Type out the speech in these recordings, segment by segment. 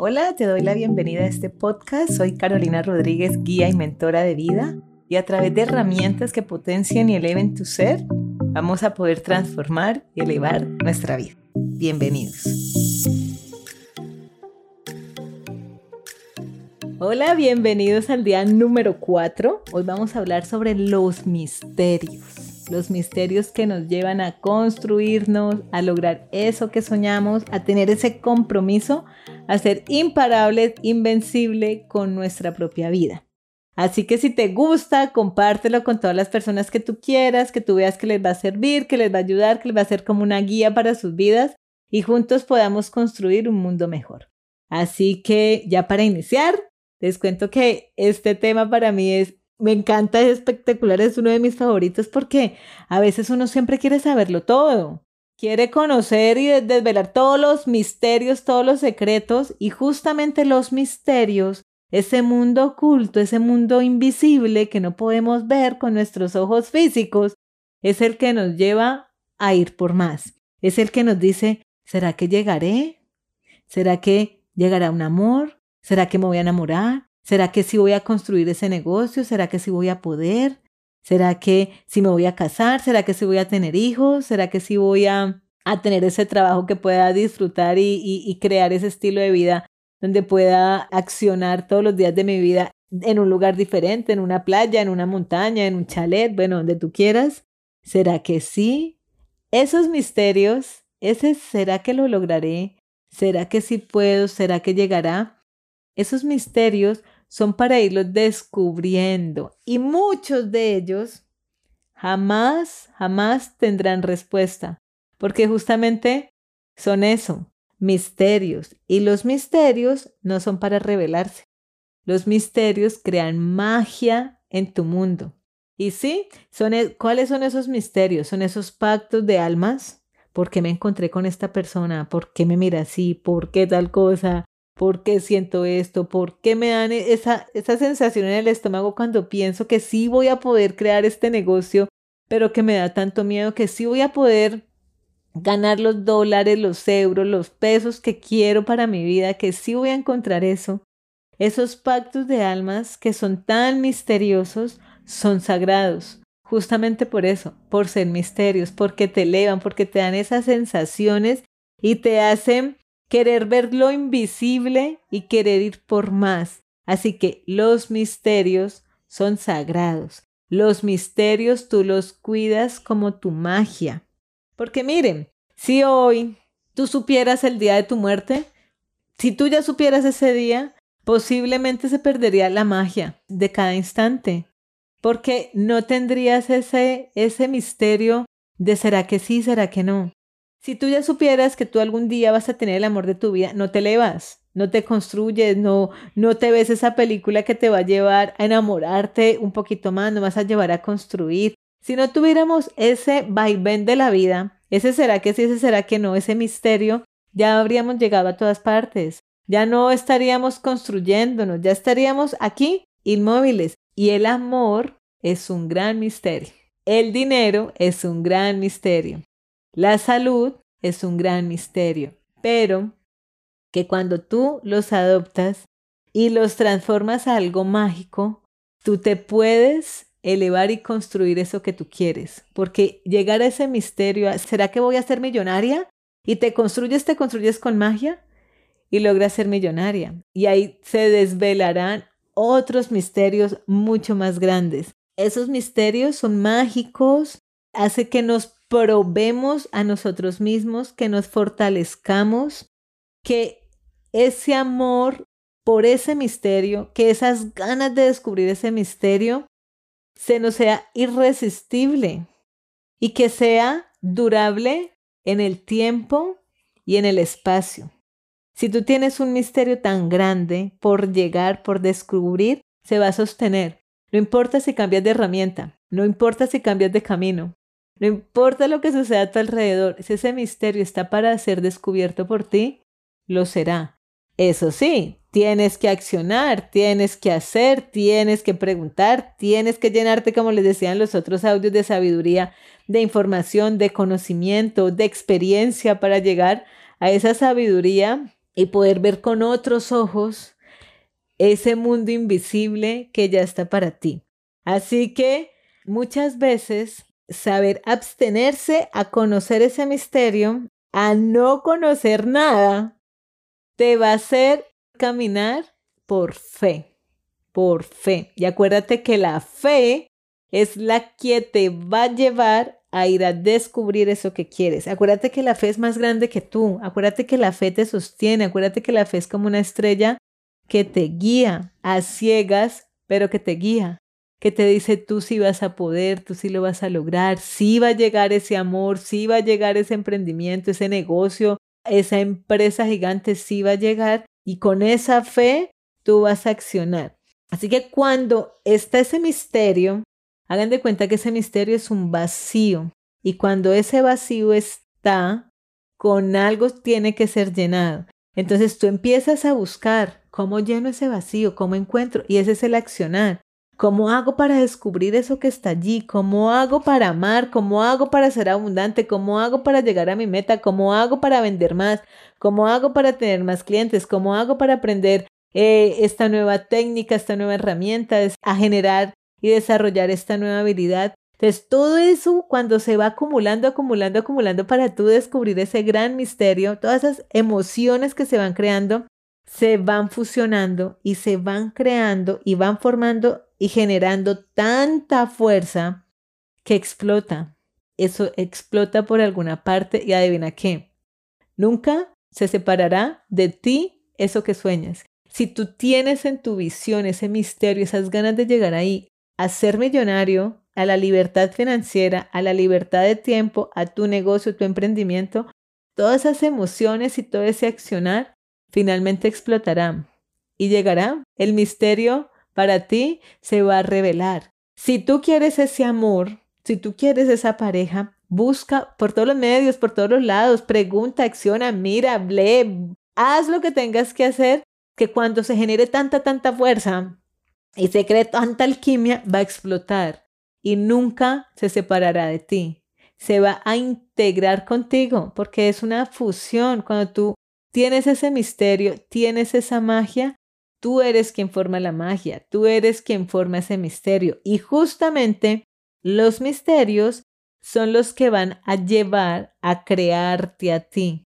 Hola, te doy la bienvenida a este podcast. Soy Carolina Rodríguez, guía y mentora de vida. Y a través de herramientas que potencien y eleven tu ser, vamos a poder transformar y elevar nuestra vida. Bienvenidos. Hola, bienvenidos al día número 4. Hoy vamos a hablar sobre los misterios los misterios que nos llevan a construirnos, a lograr eso que soñamos, a tener ese compromiso, a ser imparables, invencible con nuestra propia vida. Así que si te gusta, compártelo con todas las personas que tú quieras, que tú veas que les va a servir, que les va a ayudar, que les va a ser como una guía para sus vidas y juntos podamos construir un mundo mejor. Así que ya para iniciar, les cuento que este tema para mí es me encanta, es espectacular, es uno de mis favoritos porque a veces uno siempre quiere saberlo todo. Quiere conocer y desvelar todos los misterios, todos los secretos y justamente los misterios, ese mundo oculto, ese mundo invisible que no podemos ver con nuestros ojos físicos, es el que nos lleva a ir por más. Es el que nos dice, ¿será que llegaré? ¿Será que llegará un amor? ¿Será que me voy a enamorar? ¿Será que si voy a construir ese negocio? ¿Será que si voy a poder? ¿Será que si me voy a casar? ¿Será que si voy a tener hijos? ¿Será que si voy a, a tener ese trabajo que pueda disfrutar y, y crear ese estilo de vida donde pueda accionar todos los días de mi vida en un lugar diferente, en una playa, en una montaña, en un chalet, bueno, donde tú quieras? ¿Será que sí? Esos misterios, ese será que lo lograré, será que sí puedo, será que llegará. Esos misterios son para irlos descubriendo y muchos de ellos jamás, jamás tendrán respuesta, porque justamente son eso, misterios, y los misterios no son para revelarse. Los misterios crean magia en tu mundo. Y sí, son, e, ¿cuáles son esos misterios? Son esos pactos de almas. ¿Por qué me encontré con esta persona? ¿Por qué me mira así? ¿Por qué tal cosa? ¿Por qué siento esto? ¿Por qué me dan esa, esa sensación en el estómago cuando pienso que sí voy a poder crear este negocio, pero que me da tanto miedo que sí voy a poder ganar los dólares, los euros, los pesos que quiero para mi vida, que sí voy a encontrar eso? Esos pactos de almas que son tan misteriosos son sagrados. Justamente por eso, por ser misterios, porque te elevan, porque te dan esas sensaciones y te hacen querer ver lo invisible y querer ir por más. Así que los misterios son sagrados. Los misterios tú los cuidas como tu magia. Porque miren, si hoy tú supieras el día de tu muerte, si tú ya supieras ese día, posiblemente se perdería la magia de cada instante. Porque no tendrías ese, ese misterio de será que sí, será que no. Si tú ya supieras que tú algún día vas a tener el amor de tu vida, no te elevas, no te construyes, no, no te ves esa película que te va a llevar a enamorarte un poquito más, no vas a llevar a construir. Si no tuviéramos ese vaivén de la vida, ese será que sí, ese será que no, ese misterio, ya habríamos llegado a todas partes. Ya no estaríamos construyéndonos, ya estaríamos aquí inmóviles. Y el amor es un gran misterio. El dinero es un gran misterio. La salud es un gran misterio, pero que cuando tú los adoptas y los transformas a algo mágico, tú te puedes elevar y construir eso que tú quieres. Porque llegar a ese misterio, ¿será que voy a ser millonaria? Y te construyes, te construyes con magia y logras ser millonaria. Y ahí se desvelarán otros misterios mucho más grandes. Esos misterios son mágicos, hace que nos probemos a nosotros mismos, que nos fortalezcamos, que ese amor por ese misterio, que esas ganas de descubrir ese misterio, se nos sea irresistible y que sea durable en el tiempo y en el espacio. Si tú tienes un misterio tan grande por llegar, por descubrir, se va a sostener. No importa si cambias de herramienta, no importa si cambias de camino, no importa lo que suceda a tu alrededor, si ese misterio está para ser descubierto por ti, lo será. Eso sí, tienes que accionar, tienes que hacer, tienes que preguntar, tienes que llenarte, como les decían los otros audios, de sabiduría, de información, de conocimiento, de experiencia para llegar a esa sabiduría y poder ver con otros ojos ese mundo invisible que ya está para ti. Así que muchas veces saber abstenerse a conocer ese misterio, a no conocer nada, te va a hacer caminar por fe, por fe. Y acuérdate que la fe es la que te va a llevar a ir a descubrir eso que quieres. Acuérdate que la fe es más grande que tú. Acuérdate que la fe te sostiene. Acuérdate que la fe es como una estrella que te guía a ciegas, pero que te guía que te dice tú sí vas a poder, tú sí lo vas a lograr, sí va a llegar ese amor, sí va a llegar ese emprendimiento, ese negocio, esa empresa gigante sí va a llegar y con esa fe tú vas a accionar. Así que cuando está ese misterio, hagan de cuenta que ese misterio es un vacío y cuando ese vacío está, con algo tiene que ser llenado. Entonces tú empiezas a buscar cómo lleno ese vacío, cómo encuentro y ese es el accionar. ¿Cómo hago para descubrir eso que está allí? ¿Cómo hago para amar? ¿Cómo hago para ser abundante? ¿Cómo hago para llegar a mi meta? ¿Cómo hago para vender más? ¿Cómo hago para tener más clientes? ¿Cómo hago para aprender eh, esta nueva técnica, esta nueva herramienta, a generar y desarrollar esta nueva habilidad? Entonces, todo eso cuando se va acumulando, acumulando, acumulando para tú descubrir ese gran misterio, todas esas emociones que se van creando, se van fusionando y se van creando y van formando y generando tanta fuerza que explota. Eso explota por alguna parte y adivina qué. Nunca se separará de ti eso que sueñas. Si tú tienes en tu visión ese misterio, esas ganas de llegar ahí, a ser millonario, a la libertad financiera, a la libertad de tiempo, a tu negocio, tu emprendimiento, todas esas emociones y todo ese accionar finalmente explotarán y llegará el misterio para ti se va a revelar. Si tú quieres ese amor, si tú quieres esa pareja, busca por todos los medios, por todos los lados, pregunta, acciona, mira, lee, haz lo que tengas que hacer, que cuando se genere tanta, tanta fuerza y se cree tanta alquimia, va a explotar y nunca se separará de ti. Se va a integrar contigo porque es una fusión. Cuando tú tienes ese misterio, tienes esa magia, Tú eres quien forma la magia, tú eres quien forma ese misterio. Y justamente los misterios son los que van a llevar a crearte a ti.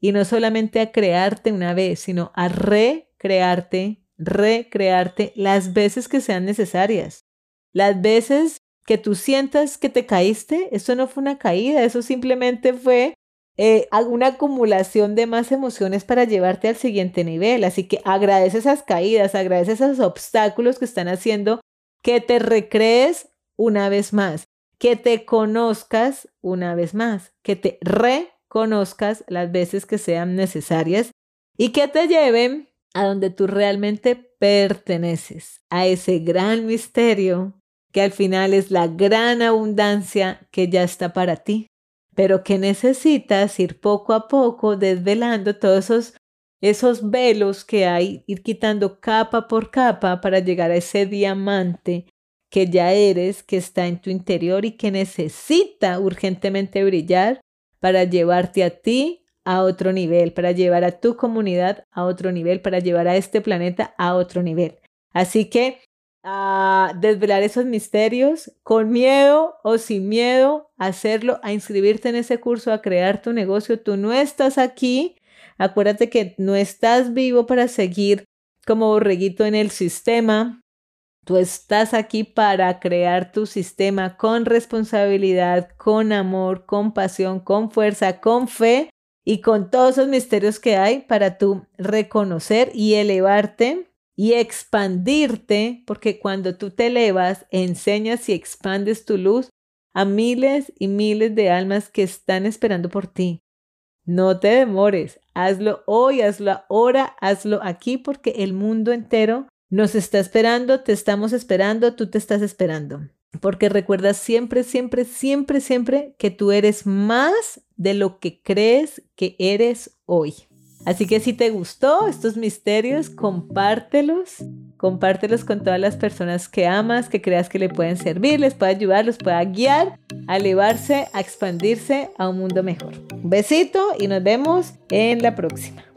Y no solamente a crearte una vez, sino a recrearte, recrearte las veces que sean necesarias. Las veces que tú sientas que te caíste, eso no fue una caída, eso simplemente fue eh, una acumulación de más emociones para llevarte al siguiente nivel. Así que agradece esas caídas, agradece esos obstáculos que están haciendo que te recrees una vez más, que te conozcas una vez más, que te reconozcas las veces que sean necesarias y que te lleven a donde tú realmente perteneces, a ese gran misterio que al final es la gran abundancia que ya está para ti pero que necesitas ir poco a poco desvelando todos esos, esos velos que hay, ir quitando capa por capa para llegar a ese diamante que ya eres, que está en tu interior y que necesita urgentemente brillar para llevarte a ti a otro nivel, para llevar a tu comunidad a otro nivel, para llevar a este planeta a otro nivel. Así que a desvelar esos misterios, con miedo o sin miedo, a hacerlo, a inscribirte en ese curso, a crear tu negocio. Tú no estás aquí, acuérdate que no estás vivo para seguir como borreguito en el sistema. Tú estás aquí para crear tu sistema con responsabilidad, con amor, con pasión, con fuerza, con fe y con todos esos misterios que hay para tú reconocer y elevarte y expandirte, porque cuando tú te elevas, enseñas y expandes tu luz a miles y miles de almas que están esperando por ti. No te demores, hazlo hoy, hazlo ahora, hazlo aquí, porque el mundo entero nos está esperando, te estamos esperando, tú te estás esperando. Porque recuerda siempre, siempre, siempre, siempre que tú eres más de lo que crees que eres hoy. Así que si te gustó estos misterios, compártelos, compártelos con todas las personas que amas, que creas que le pueden servir, les puede ayudar, los pueda guiar a elevarse, a expandirse a un mundo mejor. Un besito y nos vemos en la próxima.